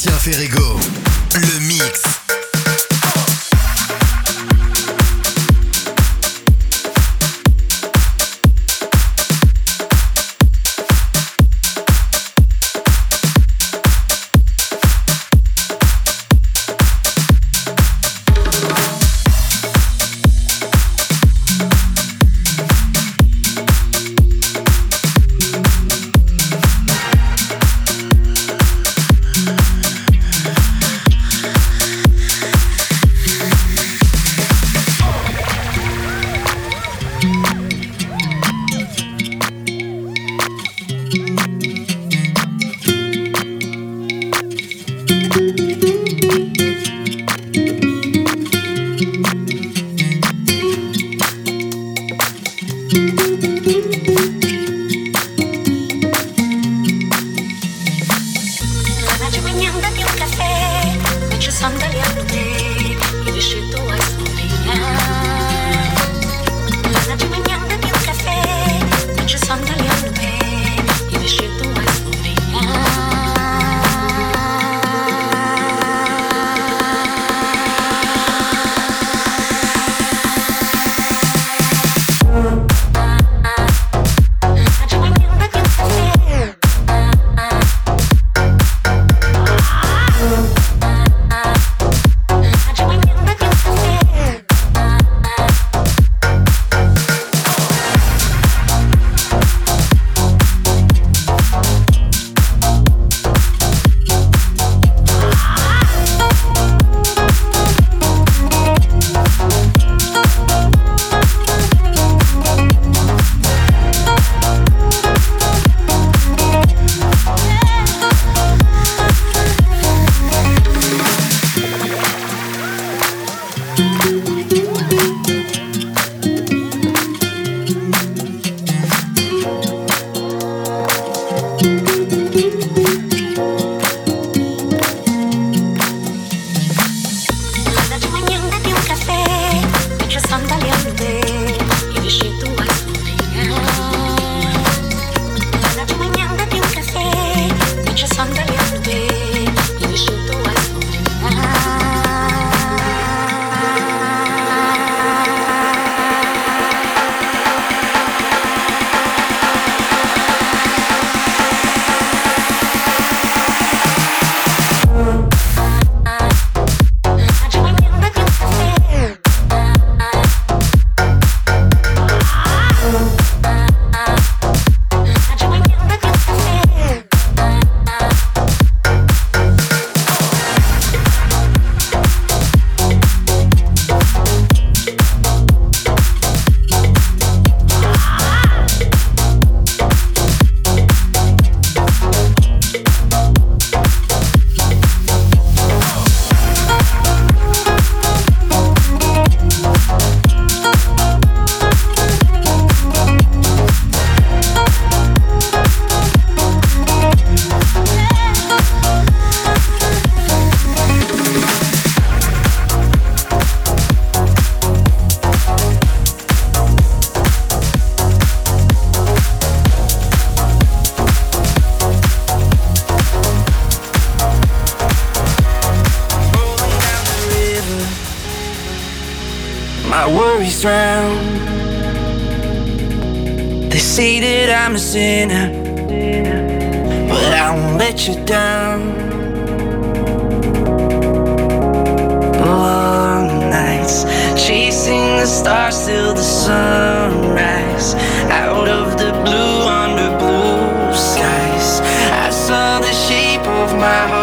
Sébastien Ferrego, le mix. let you down. Long nights chasing the stars till the sunrise. Out of the blue, under blue skies, I saw the shape of my heart.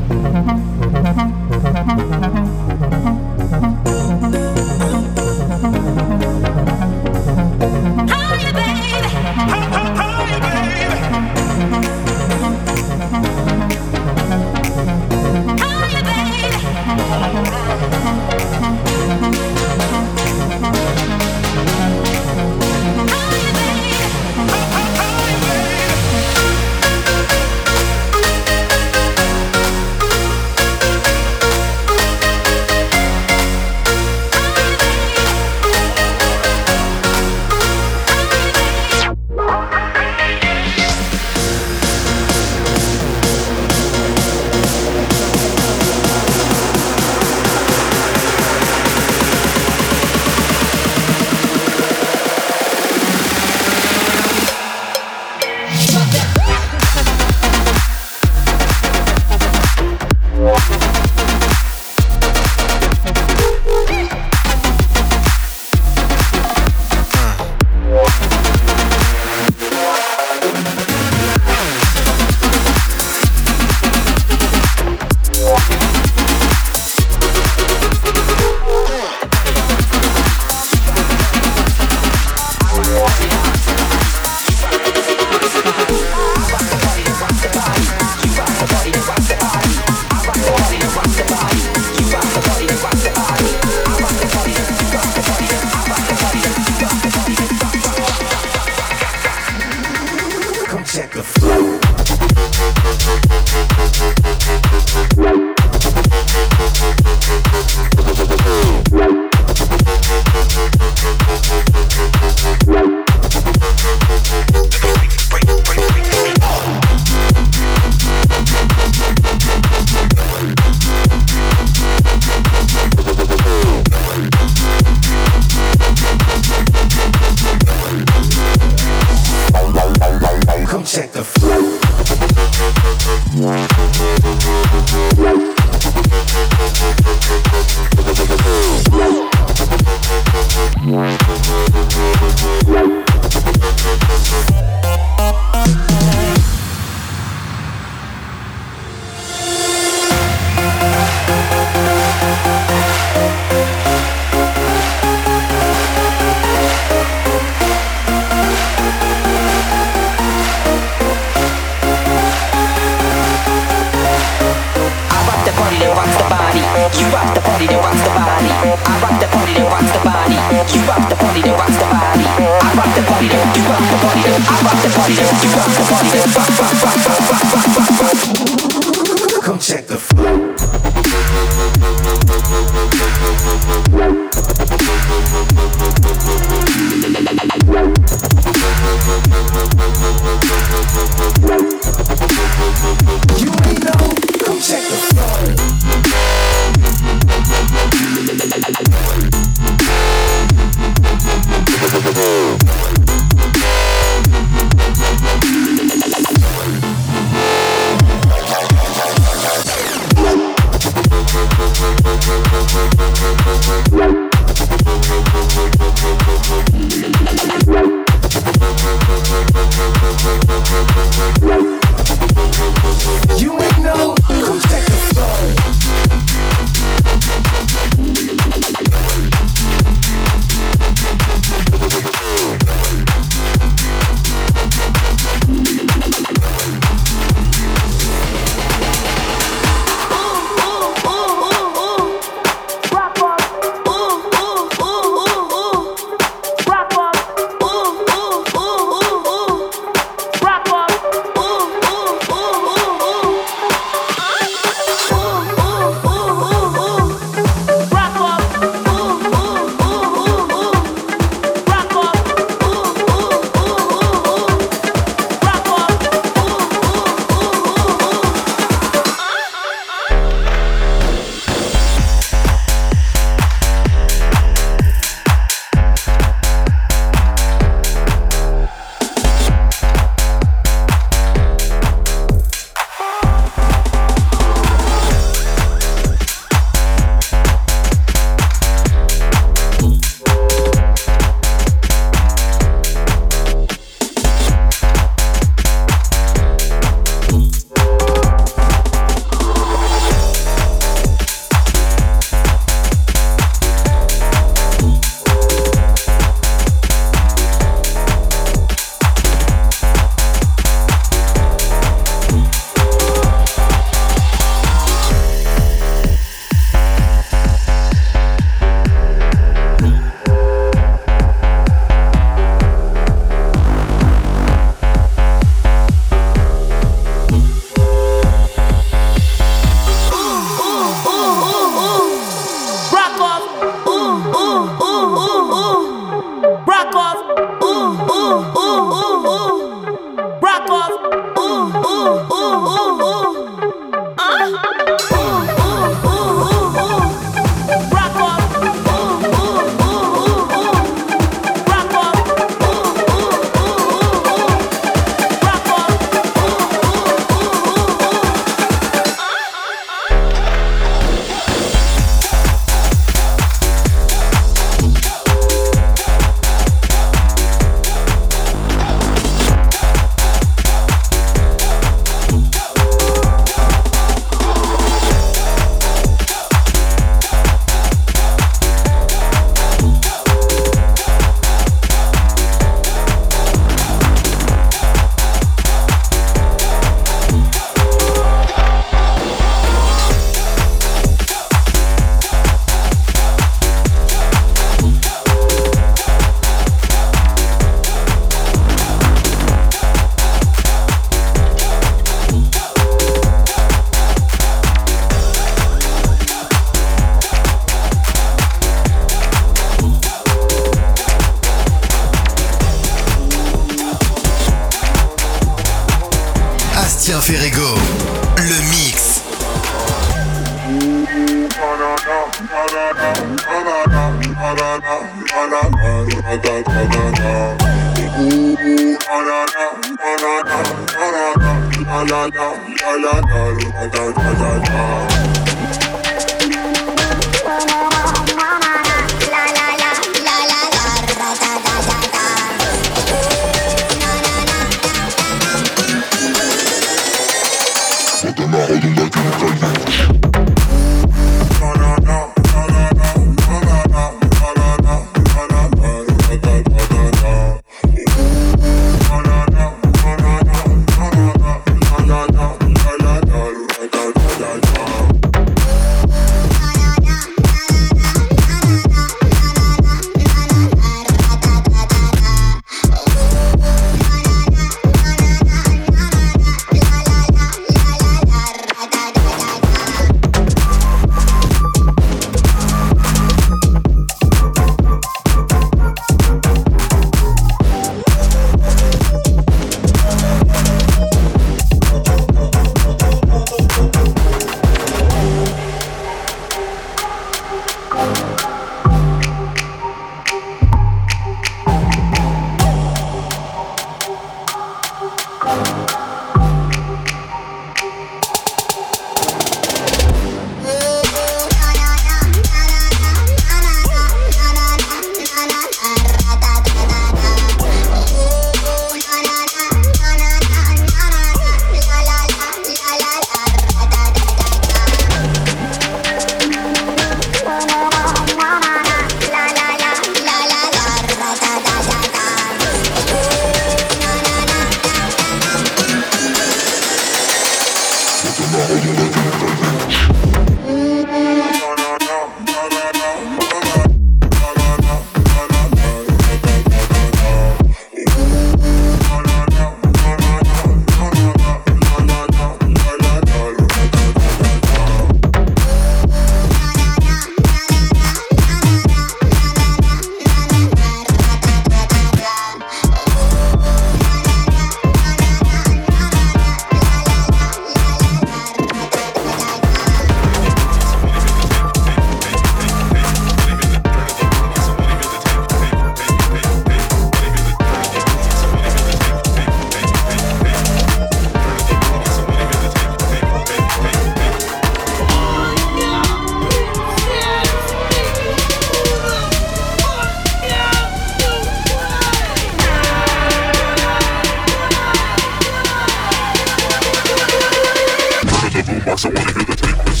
Marks, I wanna hear the tape.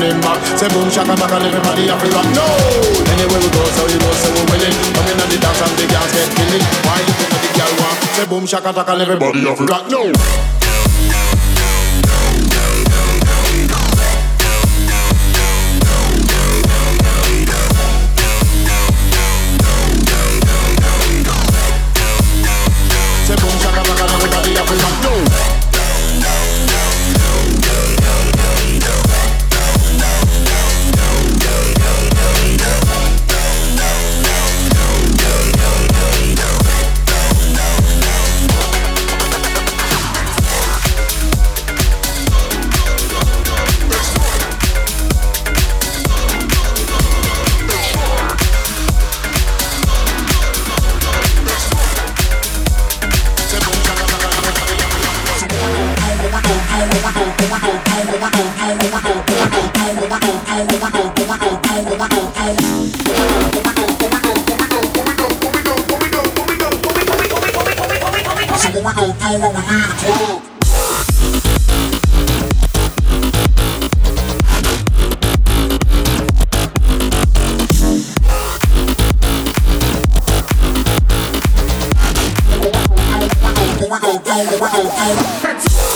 There's back. Say boom shaka back everybody have rock. No! Anywhere we go, so you know, so we winning. Coming on the dance and the girls get killing. Why you think the girl want? Say boom shaka and everybody have rock. No! Slow wine, girl. Slow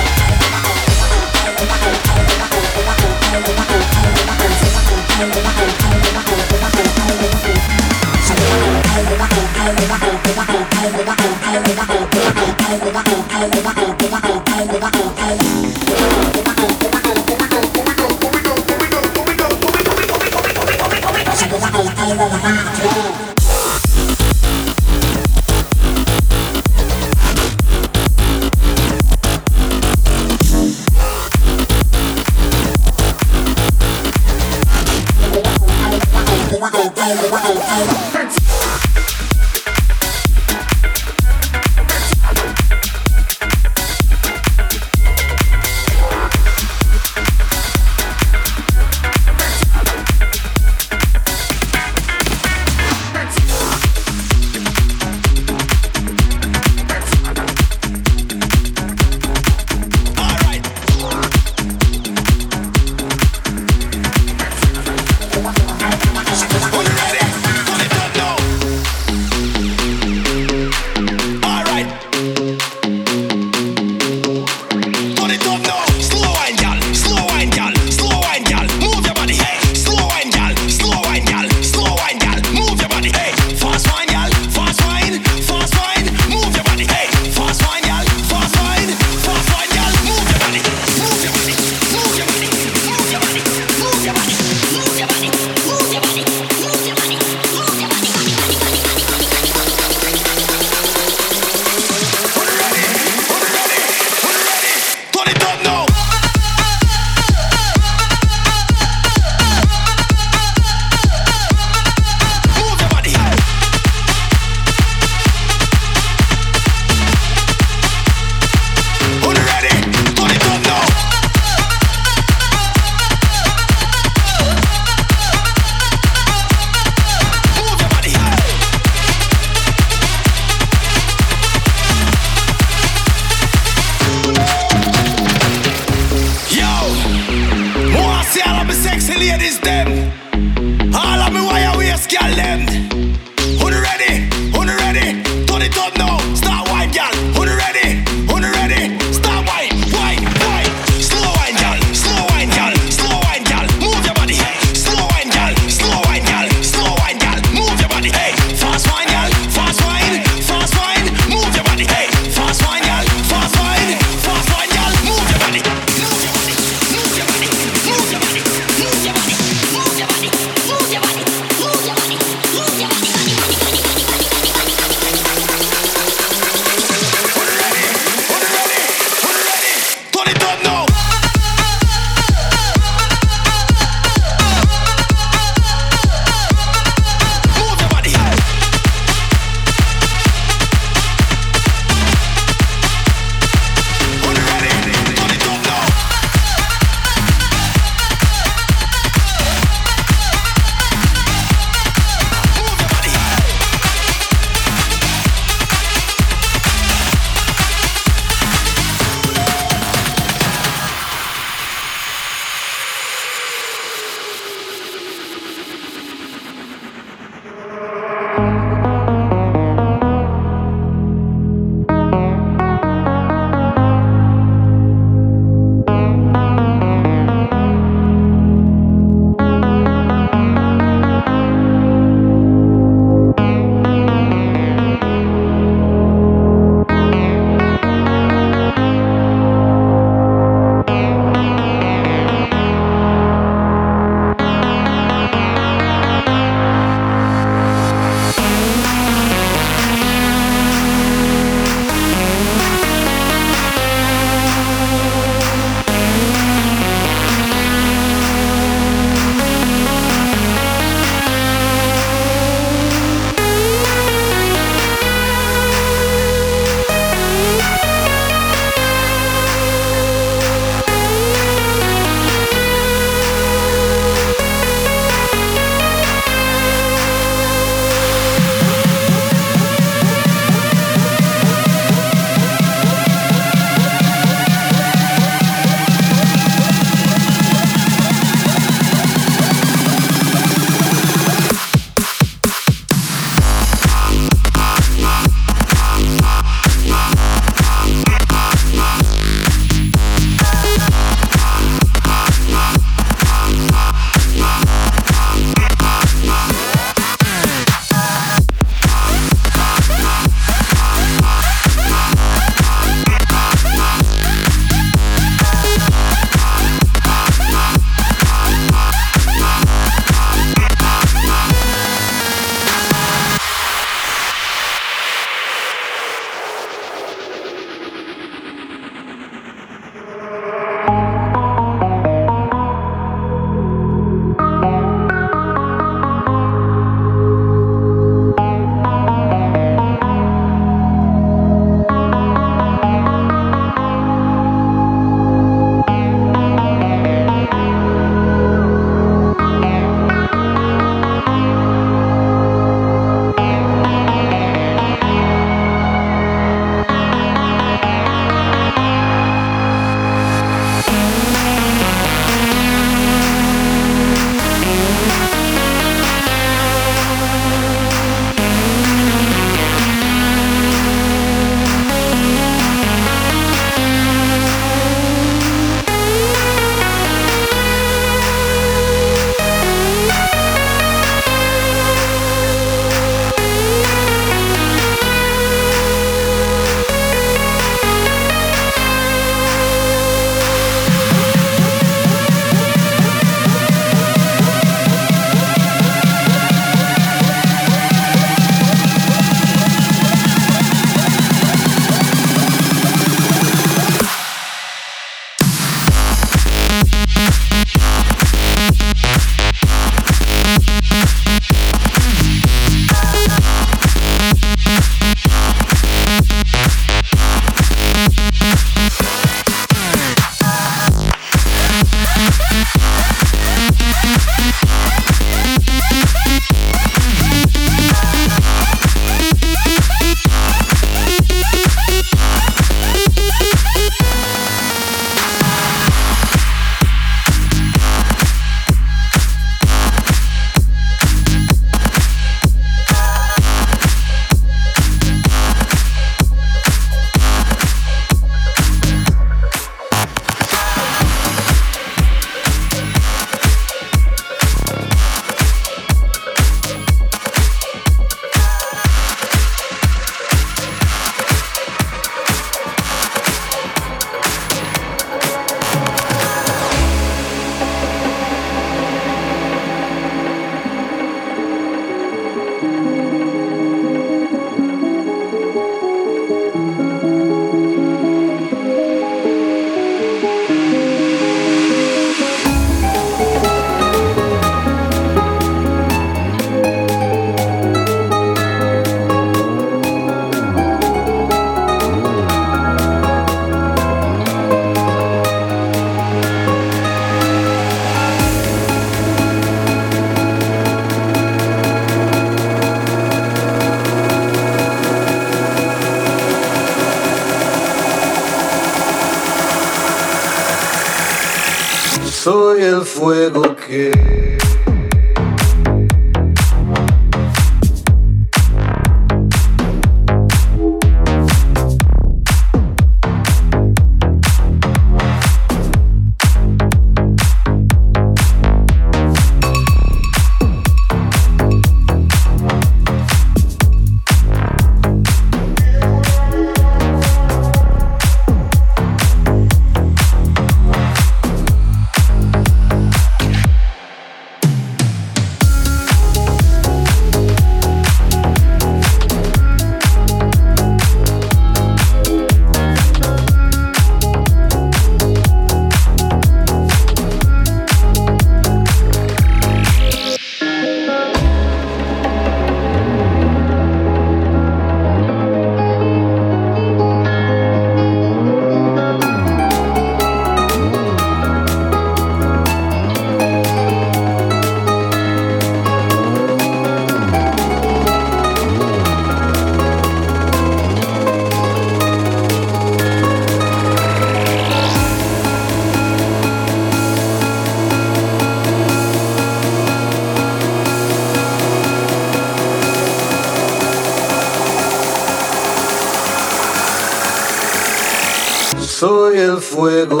fuego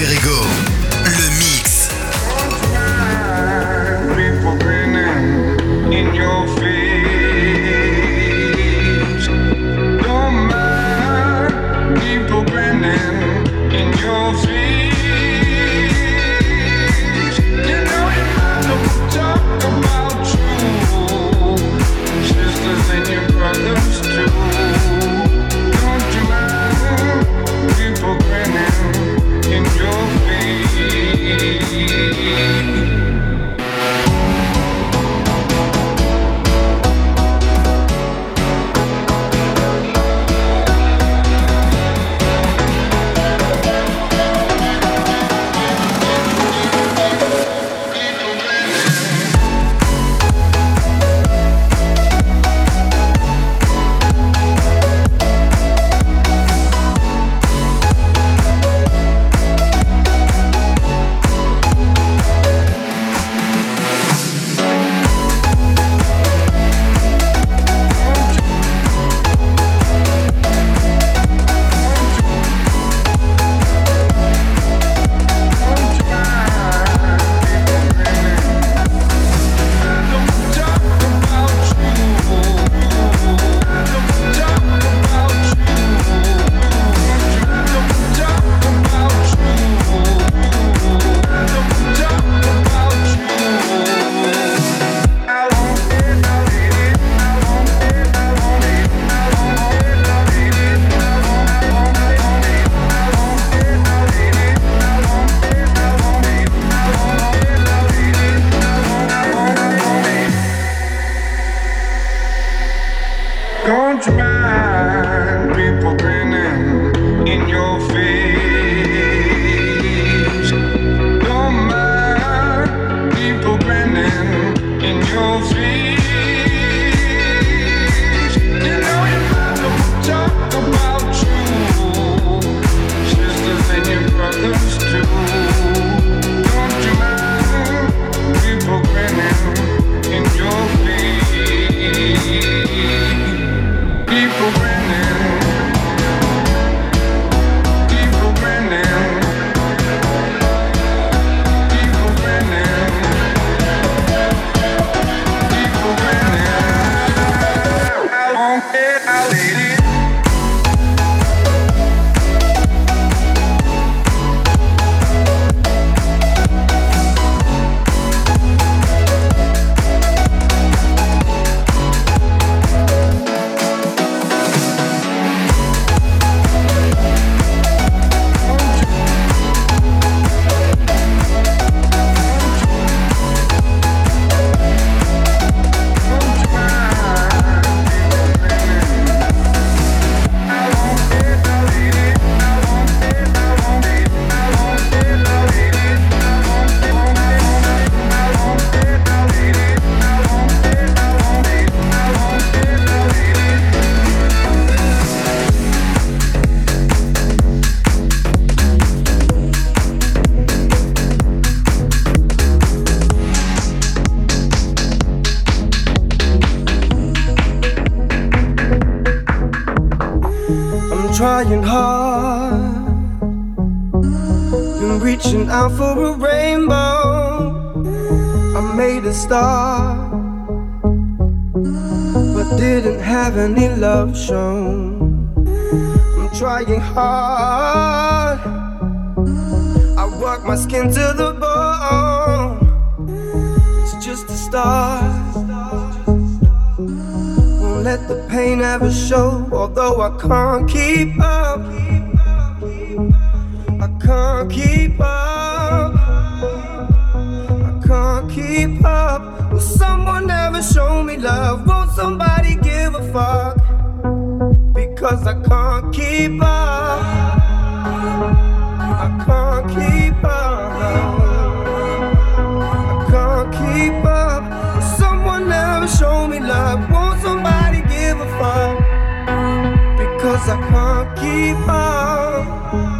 Ferrego. Love shown. I'm trying hard. I work my skin to the bone. It's just a start Won't let the pain ever show, although I can't keep up. I can't keep up. I can't keep up. Will someone ever show me love? Won't somebody give a fuck? Because I can't keep up. I can't keep up. I can't keep up. Someone ever show me love? Won't somebody give a fuck because I can't keep up.